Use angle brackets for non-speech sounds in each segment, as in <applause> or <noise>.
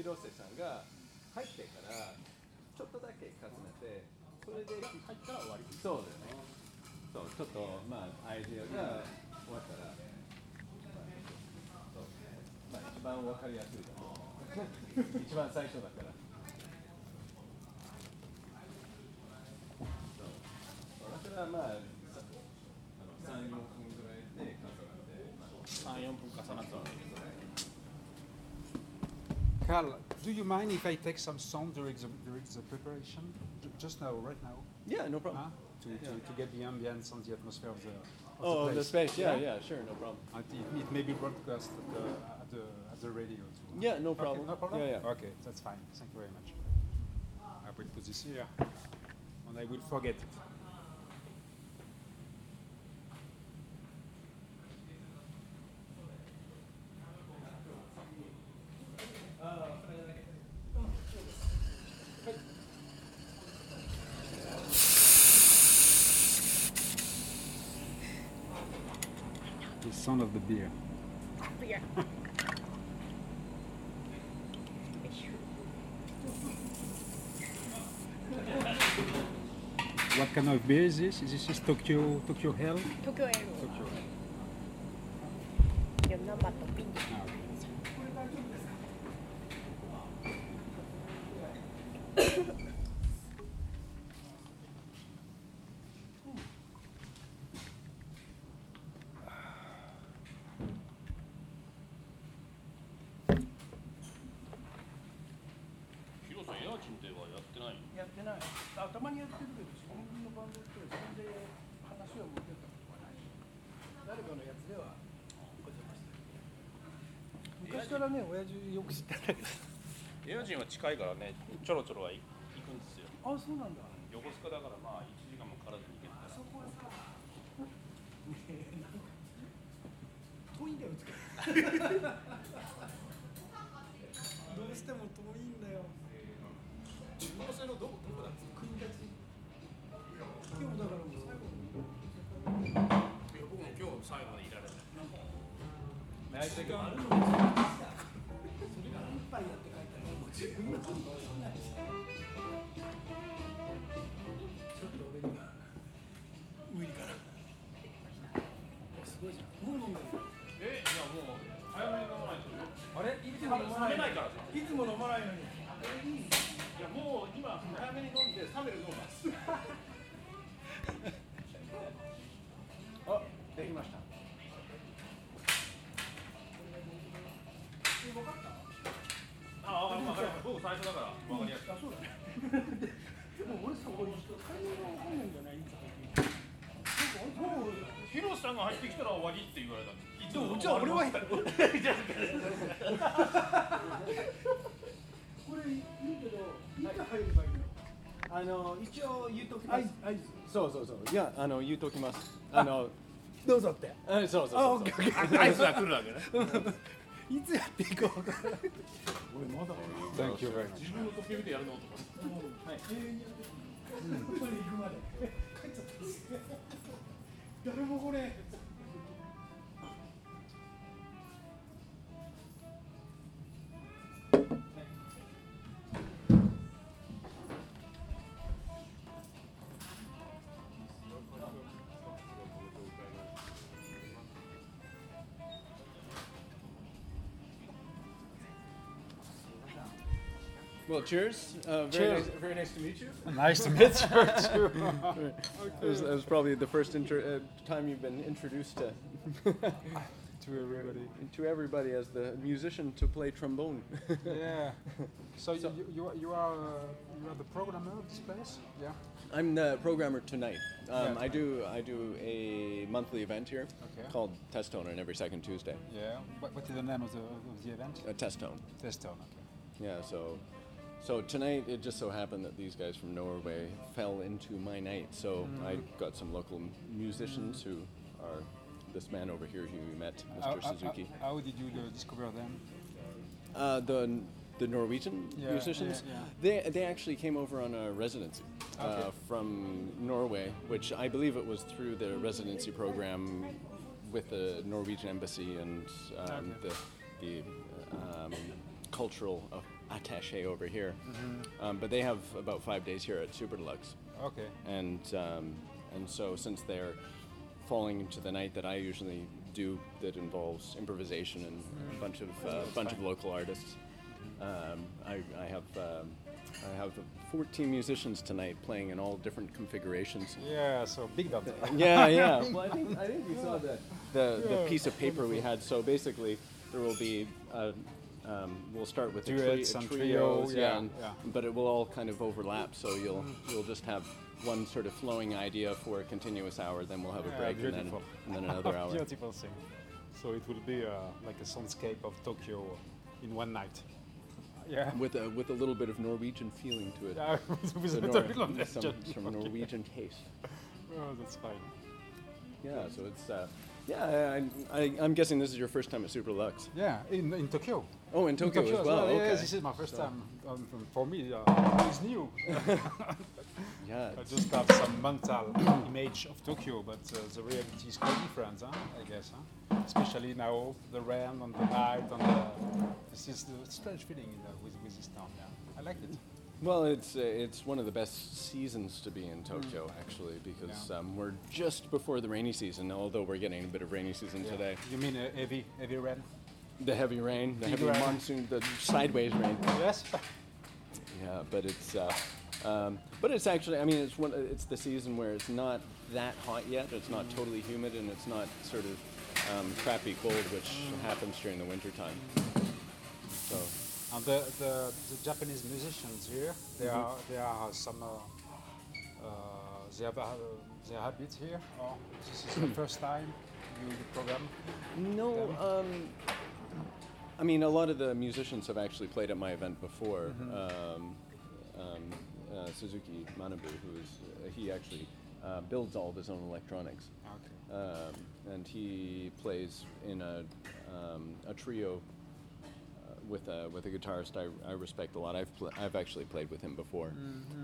広瀬さんが入ってからちょっとだけ重ねてそれで入ったら終わりそうだよねそうちょっとまあアイディアが終わったらそうまあ一番わかりやすいと思う一番最初だからそうそれはまああの34分ぐらいで重なって、まあ34分重なったら Carl, do you mind if I take some sound during the, during the preparation? Just now, right now? Yeah, no problem. Huh? To, to, to get the ambience and the atmosphere of the, of Oh, the, the space. Yeah, yeah, sure, no problem. And it, it may be broadcast at the, at the, at the radio too. Yeah, no Okay, problem. no problem? Yeah, yeah. Okay, that's fine. Thank you very much. I will put this here. And I will forget it. The sound of the beer. Beer. <laughs> what kind of beer is this? Is this is Tokyo Tokyo Hell? Tokyo Hell. Tokyo Hell. まにやってるけど自分のバンドってそれで話を持ってったことはない誰かのやつではお邪魔してる昔からね親父よく知ってたけど。エアチンは近いからねちょろちょろは行くんですよ。あそうなんだ。横須賀だからまあ1時間もかからずに行けるから。そこはさねえなんか遠いんだようちないそれがあるのにそれが一杯やって帰ったらもう自分の入ってきたら終わりって言われたんですでもじゃあ俺はこれいいけどいつ入ればいいの？あの一応言っとき合図合図そうそうそう。いやあの言っときます。あのどうぞって。あそうそうそうあオッケーオッケー。アイスが来るわけね。<laughs> いつやっていいかわからな。い俺まだ。Thank you very much. 自分の時計見てやるのとか。永遠にやってるここまで行くまで。帰っちゃった。誰もこれ Well, cheers. Uh, very, Cheers. Nice, very nice to meet you. <laughs> Nice to meet you <laughs> too. It was, that was probably the first inter- uh, time you've been introduced to <laughs> to everybody. to everybody as the musician to play trombone. Yeah. So, So- you, you, are- you are uh, you are the programmer of this place? Yeah. I'm the programmer tonight. Um, Yeah. I do I do a monthly event here Okay. called Test Tone on every second Tuesday. Yeah. What, what is the name of the, of the event? Uh, Test Tone. Testone. Okay. Yeah, so so tonight it just so happened that these guys from Norway fell into my night. So I got some local musicians who are this man over here who you met, Mr. how- Suzuki. how- how did you uh, discover them? Uh, the the Norwegian Yeah, musicians, yeah, yeah. they they actually came over on a residency uh, from Norway, which I believe it was through the residency program with the Norwegian embassy and um, Okay. the the um, cultural uh, attaché over here. Mm-hmm. Um, but they have about five days here at Super Deluxe, Okay. and um, and so since they're falling into the night that I usually do, that involves improvisation and a bunch of uh, bunch of local artists, um, I, I have. Um, I have 14 musicians tonight playing in all different configurations. Yeah. So big band. <laughs> Yeah, yeah. <laughs> Well, I think I think you saw the the, the piece of paper we had. So basically, there will be. Uh, um, we'll start with the Duets tri- and trios, trio, yeah, and- yeah. but it will all kind of overlap. So you'll you'll just have one sort of flowing idea for a continuous hour. Then we'll have a Yeah, break, and then and then another hour. Beautiful thing. So it will be uh, like a soundscape of Tokyo in one night. Yeah. With a with a little bit of Norwegian feeling to it. Yeah, <laughs> with So a Nor- little bit of some, Norwegian. some Norwegian taste. Oh, that's fine. Yeah, so it's uh, yeah. I, I, I'm guessing this is your first time at Super Lux. Yeah, in, in Tokyo. Oh, in Tokyo, as well. Yeah, okay. this is my first time. Um, for me, uh, it's new. <laughs> yeah, I just have some mental <coughs> image of Tokyo, but uh, the reality is quite different, huh? I guess. Huh? Especially now, the rain and the night, and the, this is the strange feeling in the, with, with this town. Yeah, I like it. Well, it's uh, it's one of the best seasons to be in Tokyo, actually, because Yeah. um, we're just before the rainy season. Although we're getting a bit of rainy season Yeah. today, You mean uh, heavy, heavy rain? the heavy rain, the Big heavy rain. monsoon, the sideways rain. Yes. <laughs> Yeah, but it's uh, um, but it's actually, I mean, it's one, it's the season where it's not that hot yet. It's not totally humid, and it's not sort of um, crappy cold, which happens during the winter time. So. And the, the, the Japanese musicians here, they Mm-hmm. are they are some uh, uh, they have uh, they habit here. Or this is the first time you program. No, um, I mean, a lot of the musicians have actually played at my event before. Um, um, uh, Suzuki Manabu, who is, uh, he actually uh, builds all of his own electronics. Okay. Um, and he plays in a, um, a trio with a, with a guitarist I, I respect a lot. I've, pl- I've actually played with him before.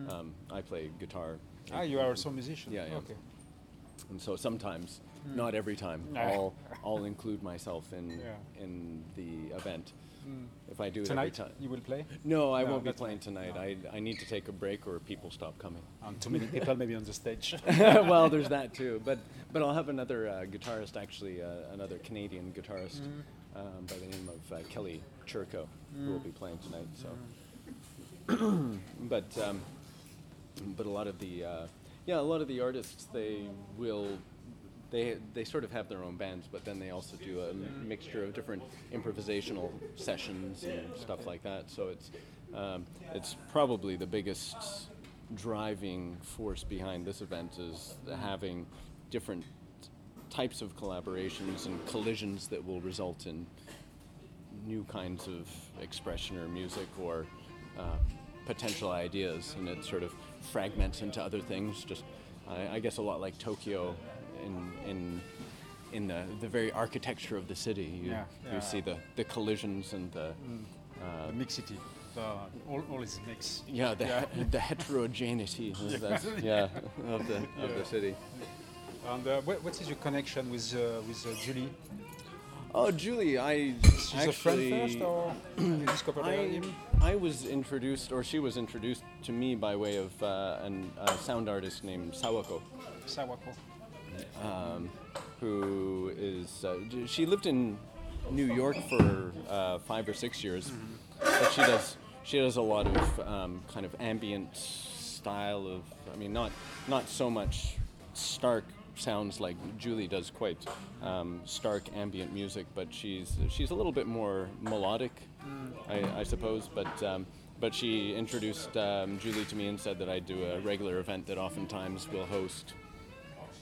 Um, I play guitar. Ah, you are also a musician. Yeah, yeah. Okay. And so sometimes, not every time, <laughs> No. I'll, I'll include myself in, Yeah. in the event. If I do it Tonight every time. you will play. No, I No, won't be playing tonight. I, I need to take a break or people stop coming. And too many people maybe on the stage. <laughs> well, there's that too. But but I'll have another uh, guitarist, actually, uh, another Canadian guitarist um, by the name of uh, Kelly Churko, who will be playing tonight. So, <clears throat> but um, but a lot of the uh, yeah, a lot of the artists they will. They, they sort of have their own bands, but then they also do a m- mixture of different improvisational sessions and stuff like that. So it's um, it's probably the biggest driving force behind this event is having different types of collaborations and collisions that will result in new kinds of expression or music or uh, potential ideas, and it sort of fragments into other things. Just, I, I guess, a lot like Tokyo, in in in the, the very architecture of the city. You, Yeah, you yeah. see the, the collisions and the the mixity. The, all, all is mix. yeah the, Yeah. he- the heterogeneity <laughs> of the, yeah of the of the city. And uh, what, what is your connection with uh, with uh, Julie? Oh, Julie, I She's actually a friend first, or <clears throat> you discovered her I, him? I was introduced, or she was introduced to me by way of uh, an, a sound artist named Sawako, Sawako. um, who is. Uh, she lived in New York for uh, five or six years, but she does she does a lot of um, kind of ambient style of. I mean, not not so much stark sounds like Julie does quite um, stark ambient music, but she's she's a little bit more melodic, I, I suppose. But um, but she introduced um, Julie to me and said that I do a regular event that oftentimes will host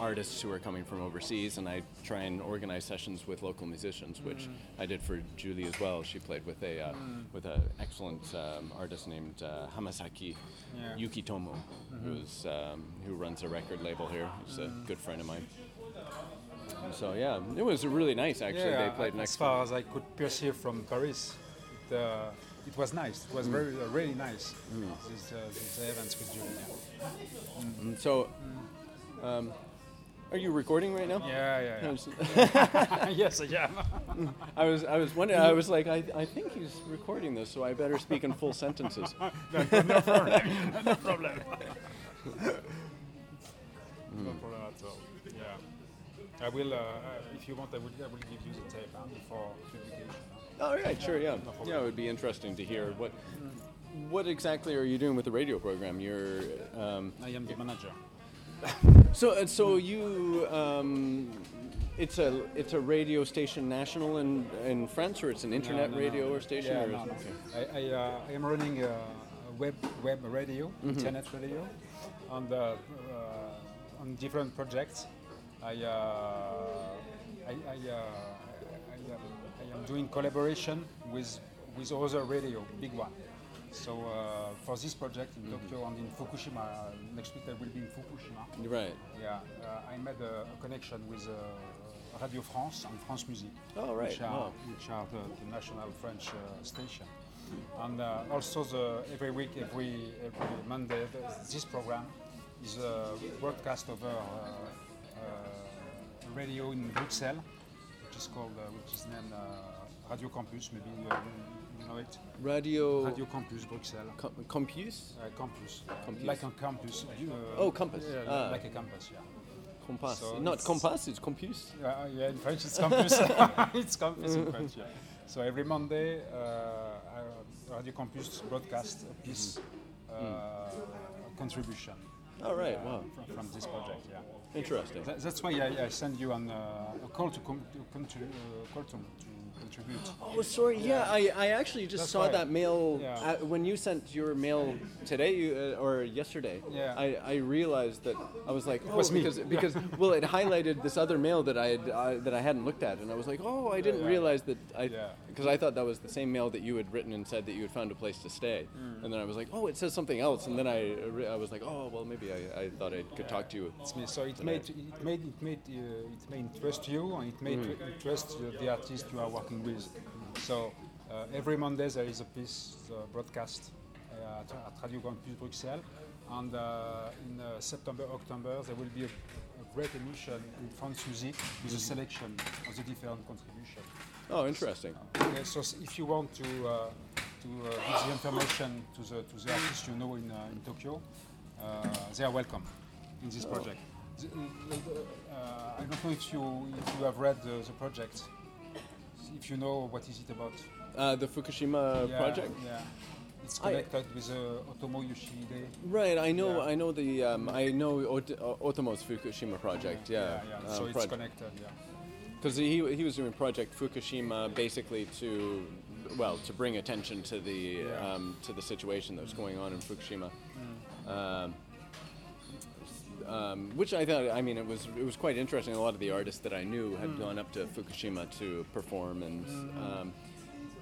artists who are coming from overseas, and I try and organize sessions with local musicians, which I did for Julie as well. She played with a uh, with an excellent um, artist named uh, Hamasaki Yeah. Yukitomo, who's um, who runs a record label here. He's a good friend of mine. So yeah, it was really nice actually. yeah, they played as next. far as I could perceive from Paris, it, uh, it was nice. It was very, uh, really nice. These, uh, these events with Julie. And so, um, Are you recording right now? Yeah, yeah, yeah. <laughs> <laughs> yes, I am. I was, I was wondering. I was like, I, I think he's recording this, so I better speak in full sentences. <laughs> no problem. no problem. No problem at all. Yeah. I will, uh, uh, if you want, I will, I will give you the tape huh, for publication. All right, sure, yeah, yeah. It would be interesting to hear what, what exactly are you doing with the radio program? You're, um, I am the manager. So, uh, so you, um, it's a, it's a radio station national in, in France, or it's an internet No, no, radio no. or station? Yeah, or no, no. okay. I, I, uh, I am running a, web web radio, Mm-hmm. internet radio, on the uh, on different projects. I uh, I, I, uh, I am doing collaboration with with other radio, big one. So uh, for this project in Mm-hmm. Tokyo and in Fukushima, uh, next week I will be in Fukushima. Right. Yeah, uh, I made a, a connection with uh, Radio France and France Musique, Oh, right. which are, Wow. which are the, the national French uh, station. And uh, also, the, every week, every, every Monday, the, this program is broadcast over uh, uh, radio in Bruxelles, which is called, uh, which is named uh, Radio Campus. Maybe you know it. Radio, Radio Campus Bruxelles. Com- Compus? Uh, campus, Campus. like a campus. you, uh, Oh, campus. yeah, Ah. like a campus, yeah. Compass. So Not it's- compass, it's compus. Uh, yeah, in French it's campus. <laughs> it's campus in French, yeah. So every Monday, uh, Radio Campus broadcast a piece, uh, contribution All right, wow. from, from this project, yeah. Interesting. Tha- that's why I, I send you an, uh, a call to, com- to, uh, call to, to contribute. Oh, sorry. Yeah, I, I actually just That's saw right. that mail Yeah. uh, when you sent your mail today you, uh, or yesterday. Yeah. I, I realized that I was like, oh, was me. because because <laughs> well, it highlighted this other mail that I had uh, that I hadn't looked at, and I was like, oh, I didn't yeah. realize that I Yeah. because I thought that was the same mail that you had written and said that you had found a place to stay, Mm. and then I was like, oh, it says something else, and then I uh, I was like, oh, well, maybe I, I thought I could talk to you. It's me. So it Today. made it made it made uh, it may interest you and it may interest uh, the artist you are working with. So uh, every Monday there is a piece uh, broadcast uh, at, Radio Campus Bruxelles, and uh, in uh, September October there will be a, a great emission in France Music with a selection of the different contributions. Oh, interesting. Okay, so if you want to uh, to uh, give the information to the to the artists you know in, uh, in Tokyo, uh, they are welcome in this project. The- the- uh, I don't know if you if you have read the, the project, if you know what is it about. Uh, the Fukushima Yeah, project. Yeah, it's I- connected with uh, Otomo Yoshihide. Right, I know, Yeah. I know the, um, I know Ot- uh, Otomo's Fukushima project. Yeah, yeah. yeah. so um, it's connected. Yeah. Because he, he was doing Project Fukushima basically to, well, to bring attention to the um, to the situation that was going on in Fukushima. Um, um, which I thought, I mean, it was it was quite interesting. A lot of the artists that I knew had gone up to Fukushima to perform, and um,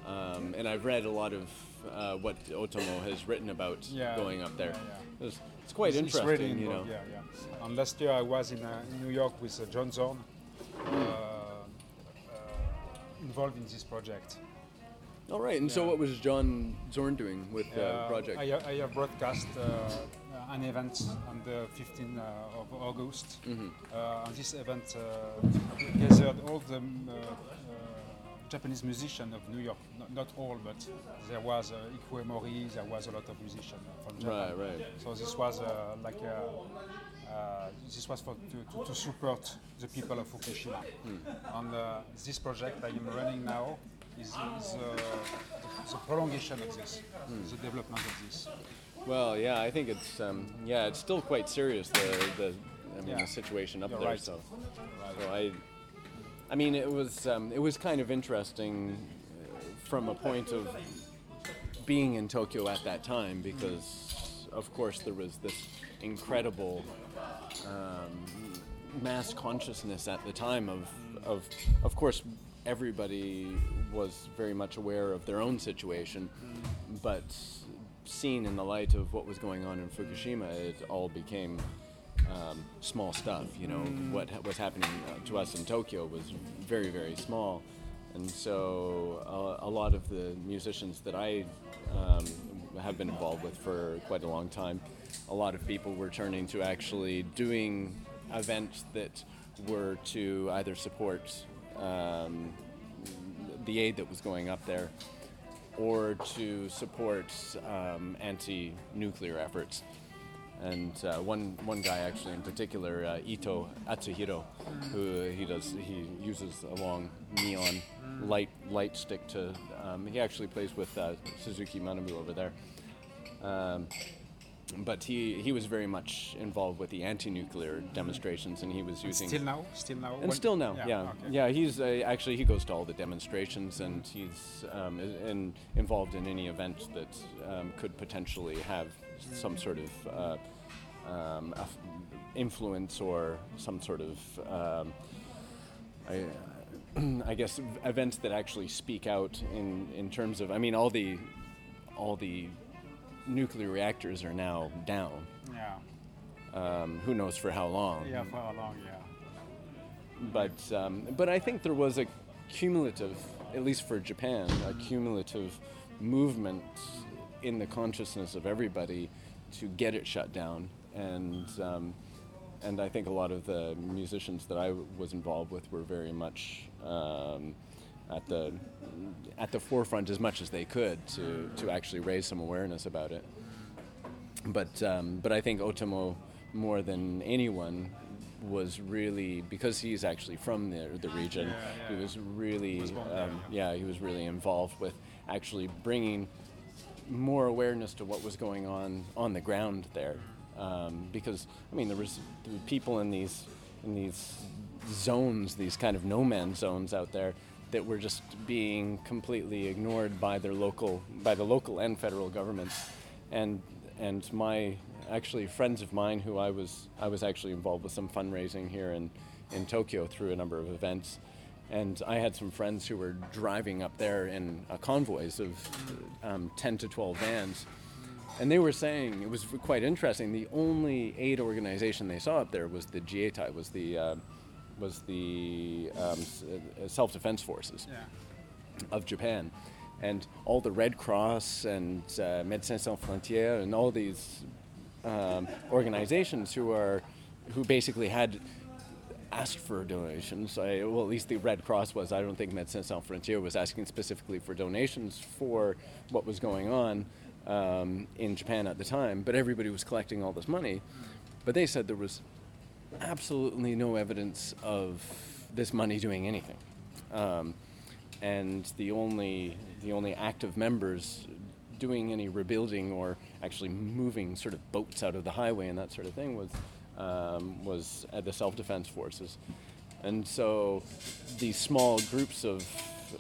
um, and I've read a lot of uh, what Otomo has written about Yeah, going up there. yeah, yeah. It's, it's quite It's- it's interesting, really you know. Yeah, yeah. And last year I was in, uh, in New York with uh, John Zorn, uh, uh, involved in this project. All right, and so what was John Zorn doing with the project? I, I have broadcast uh, an event on the 15th uh, of August. Mm-hmm. Uh, and this event uh, gathered all the uh, uh, Japanese musicians of New York. Not, not all, but there was uh, Ikue Mori, there was a lot of musicians from Japan. Right, right. So this was uh, like a, uh, this was for to, to, to support the people of Fukushima. Hmm. And uh, this project I am running now is, is uh, the prolongation of this, Hmm. the development of this. Well, yeah, I think it's um, yeah, it's still quite serious the the I mean Yeah. the situation up You're there. right. So, so I, I mean, it was um, it was kind of interesting uh, from a point of being in Tokyo at that time because, of course, there was this incredible um, mass consciousness at the time of of of course everybody was very much aware of their own situation, but seen in the light of what was going on in Fukushima, it all became um, small stuff. You know, what was happening uh, to us in Tokyo was very, very small. And so uh, a lot of the musicians that I um, have been involved with for quite a long time, a lot of people were turning to actually doing events that were to either support um, the aid that was going up there or to support um, anti-nuclear efforts. And uh, one one guy actually in particular, uh, Ito Atsuhiro, who he does he uses a long neon light light stick to. Um, he actually plays with uh, Suzuki Manabu over there. Um, but he, he was very much involved with the anti-nuclear demonstrations, and he was using Still now, still now. and When- still now, yeah, okay. yeah. He's uh, actually he goes to all the demonstrations, and he's um, in, involved in any event that um, could potentially have some sort of uh, um, influence or some sort of, um, I, <clears throat> I guess, events that actually speak out in, in terms of. I mean, all the all the nuclear reactors are now down. Yeah, Um, who knows for how long? yeah, for how long? Yeah. but um, but I think there was a cumulative, at least for Japan, a cumulative movement in the consciousness of everybody to get it shut down, and um, and I think a lot of the musicians that I was involved with were very much. Um, at the at the forefront as much as they could to, to actually raise some awareness about it but um, but I think Otomo more than anyone was really because he's actually from the the region. Yeah, yeah. He was really Was born there, um, yeah he was really involved with actually bringing more awareness to what was going on on the ground there. Um, because I mean there was, people in these in these zones, these kind of no man's zones out there that were just being completely ignored by their local by the local and federal governments. And and my actually friends of mine who I was I was actually involved with some fundraising here in in Tokyo through a number of events. And I had some friends who were driving up there in uh, convoys of um, 10 to 12 vans. And they were saying it was quite interesting the only aid organization they saw up there was the Jietai was the uh, was the um, uh, self-defense forces Yeah. of Japan, and all the Red Cross and uh, Médecins Sans Frontières and all these um, organizations who are who basically had asked for donations. I, well, at least the Red Cross was. I don't think Médecins Sans Frontières was asking specifically for donations for what was going on um, in Japan at the time, but everybody was collecting all this money. But they said there was absolutely no evidence of this money doing anything. Um, and the only the only active members doing any rebuilding or actually moving sort of boats out of the highway and that sort of thing was um, was uh, the self defense forces, and so these small groups of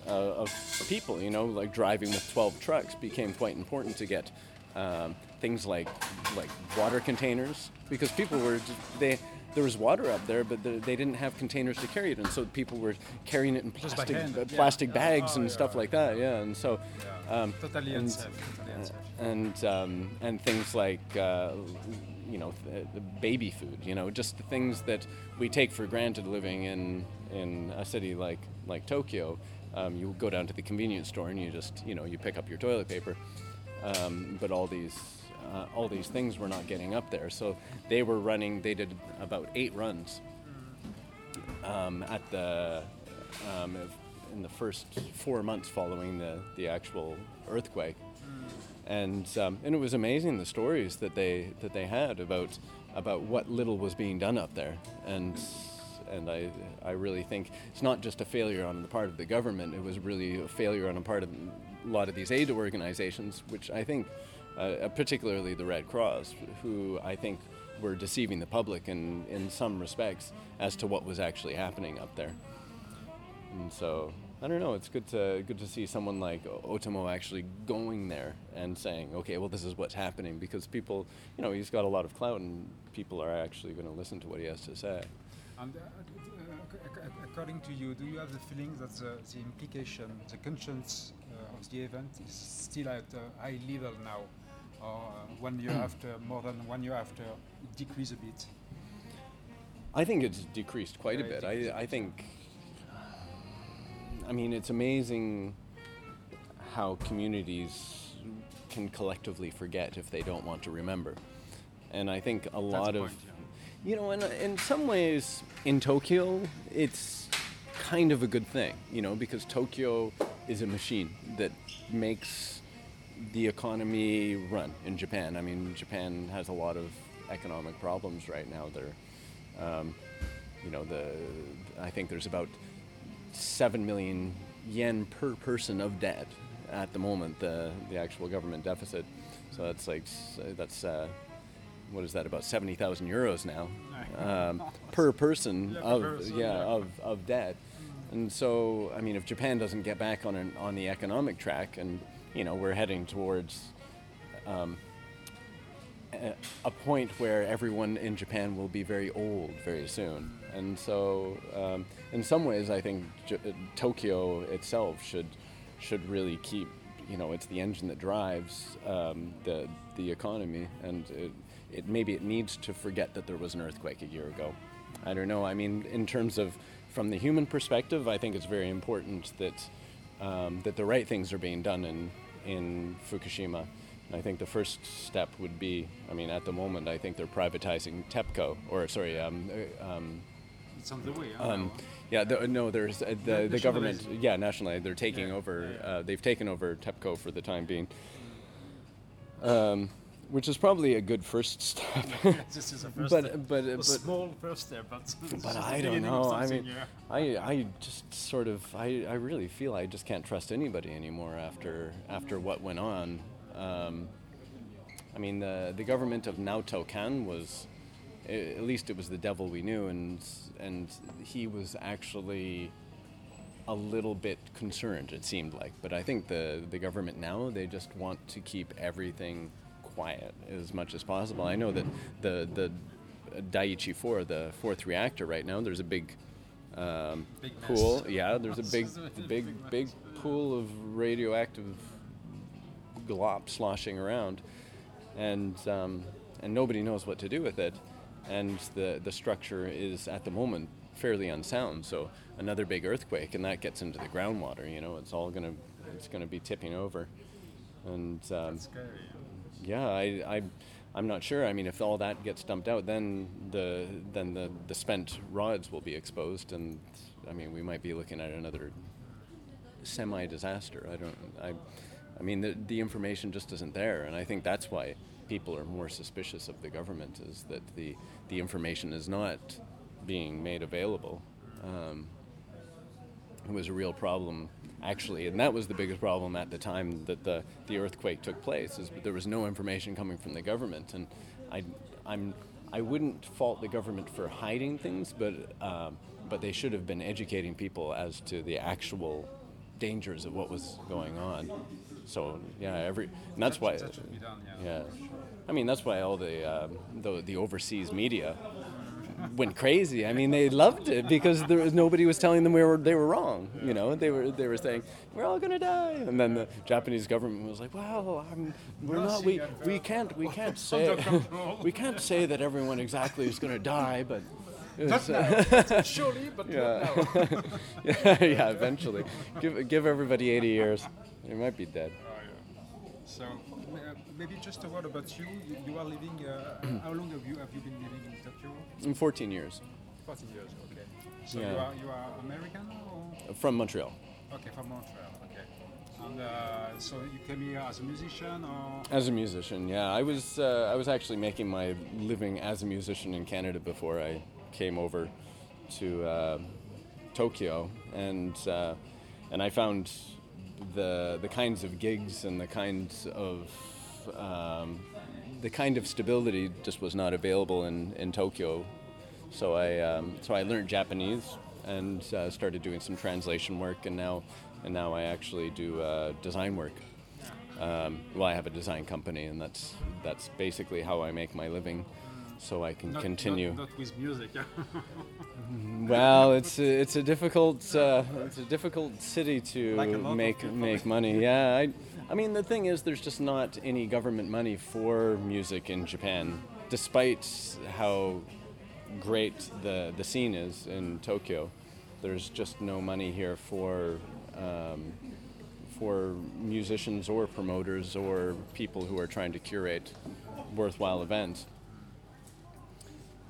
uh, of people, you know, like driving with twelve trucks, became quite important to get um, things like like water containers because people were they. There was water up there, but the, they didn't have containers to carry it, and so people were carrying it in plastic uh, plastic Yeah. bags Oh, and yeah, stuff like that. Yeah, and so um, Totally and, unsafe. Totally unsafe. and um, and things like uh, you know th- the baby food, you know, just the things that we take for granted living in in a city like like Tokyo. Um, you go down to the convenience store and you just you know you pick up your toilet paper, um, but all these. Uh, all these things were not getting up there, so they were running. They did about eight runs um, at the um, in the first four months following the, the actual earthquake, and um, and it was amazing the stories that they that they had about about what little was being done up there, and and I I really think it's not just a failure on the part of the government; it was really a failure on the part of a lot of these aid organizations, which I think, uh, particularly the Red Cross, who I think were deceiving the public in, in some respects as to what was actually happening up there. And so I don't know. It's good to good to see someone like Otomo actually going there and saying, okay, well, this is what's happening because people, you know, he's got a lot of clout and people are actually going to listen to what he has to say. And uh, uh, ac- ac- according to you, do you have the feeling that the, the implication, the conscience uh, of the event is still at a high level now? Or uh, one year after, more than one year after, it decreased a bit? I think it's decreased quite a Yeah, it bit. I. I think. I mean, it's amazing how communities can collectively forget if they don't want to remember, and I think a lot the of, point, You know, in, in some ways, in Tokyo, it's kind of a good thing, you know, because Tokyo is a machine that makes the economy run in Japan. I mean, Japan has a lot of economic problems right now. They're, um, you know, the I think there's about seven million yen per person of debt at the moment. The the actual government deficit. So that's like that's uh, what is that about seventy thousand euros now um, <laughs> per person Yeah, of person, yeah, yeah. of of debt. And so, I mean, if Japan doesn't get back on an, on the economic track, and you know, we're heading towards um, a, point where everyone in Japan will be very old very soon. And so, um, in some ways, I think J- uh, Tokyo itself should should really keep, you know, it's the engine that drives um, the the economy, and it, it maybe it needs to forget that there was an earthquake a year ago. I don't know. I mean, in terms of from the human perspective, I think it's very important that um, that the right things are being done in in Fukushima. And I think the first step would be, I mean, at the moment, I think they're privatizing TEPCO, or sorry, um, uh, um, It's on the way. um, yeah, the, no, there's uh, the, the government, yeah, nationally, they're taking Yeah, over, yeah, yeah. Uh, they've taken over TEPCO for the time being, um, which is probably a good first <laughs> step. this is a first but, step. but, a but, small first step, but, but I don't know. I mean, yeah. I, I just sort of I, I really feel I just can't trust anybody anymore after after what went on. Um, I mean, the the government of Naoto Kan was, at least it was the devil we knew, and and he was actually a little bit concerned. It seemed like, but I think the the government now they just want to keep everything quiet as much as possible. I know that the the Daiichi 4, the fourth reactor right now, there's a big um, Big pool. Yeah, there's a <laughs> big, This is a big, big pool of radioactive glop sloshing around, and um, and nobody knows what to do with it. And the the structure is at the moment fairly unsound. So another big earthquake, and that gets into the groundwater. You know, it's all gonna it's gonna be tipping over, and um, That's scary. yeah, I, I, I'm not sure. I mean, if all that gets dumped out, then the then the, the spent rods will be exposed, and I mean, we might be looking at another semi-disaster. I don't. I, I mean, the the information just isn't there, and I think that's why people are more suspicious of the government is that the the information is not being made available. Um, it was a real problem actually and that was the biggest problem at the time that the, the earthquake took place is there was no information coming from the government. And I, I'm, I wouldn't fault the government for hiding things but, um, but they should have been educating people as to the actual dangers of what was going on. So yeah every and that's why That should be done, yeah. yeah. I mean that's why all the, um, the, the overseas media went crazy. I mean, they loved it because there was nobody was telling them we were they were wrong. You know, they were they were saying we're all gonna die, and then the Japanese government was like, "Well, I'm, we're not. We we can't we can't <laughs> say we can't say that everyone exactly is gonna die, but." Not it's- now. Surely, but Yeah. not now. <laughs> yeah, yeah, eventually. Give give everybody 80 years. They might be dead. Oh, yeah. So uh, maybe just a word about you. You, you are living. Uh, <clears throat> how long have you have you been living in Tokyo? In 14 years, 14 years. Okay. So Yeah. you are you are American or from Montreal. okay from Montreal? Okay. And uh, so you came here as a musician or As a musician, yeah, I was uh, I was actually making my living as a musician in Canada before I came over to uh, Tokyo, and uh, and I found the the kinds of gigs and the kinds of um, the kind of stability just was not available in, in Tokyo. So I um, so I learned Japanese and uh, started doing some translation work, and now and now I actually do uh, design work. Um, well, I have a design company, and that's that's basically how I make my living. So I can not, continue. Not, not with music. <laughs> Well, it's a, it's a difficult uh, it's a difficult city to Like a make make money. Yeah, I, I mean the thing is, there's just not any government money for music in Japan, despite how great the the scene is in Tokyo. There's just no money here for. Um, for musicians or promoters or people who are trying to curate worthwhile events.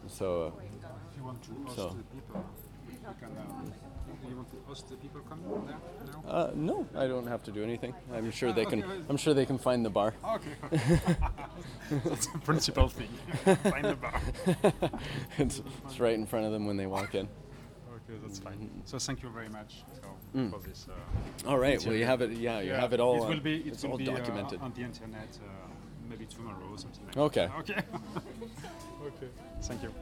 So, uh, If you want to host So- the people, you. Uh, want to host the people coming there now? uh, no, I don't have to do anything. I'm sure they can. I'm sure they can find the bar. <laughs> Okay. <laughs> That's the principal thing. Find the bar. <laughs> it's, it's right in front of them when they walk in. Okay, that's fine. So thank you very much so, Mm. for this. Uh, All right. Well, you have it. Yeah, you yeah, have it all. It will uh, be. It it's will all be uh, documented. on the internet. Uh, maybe tomorrow or something like Okay. that. Okay. okay. Thank you.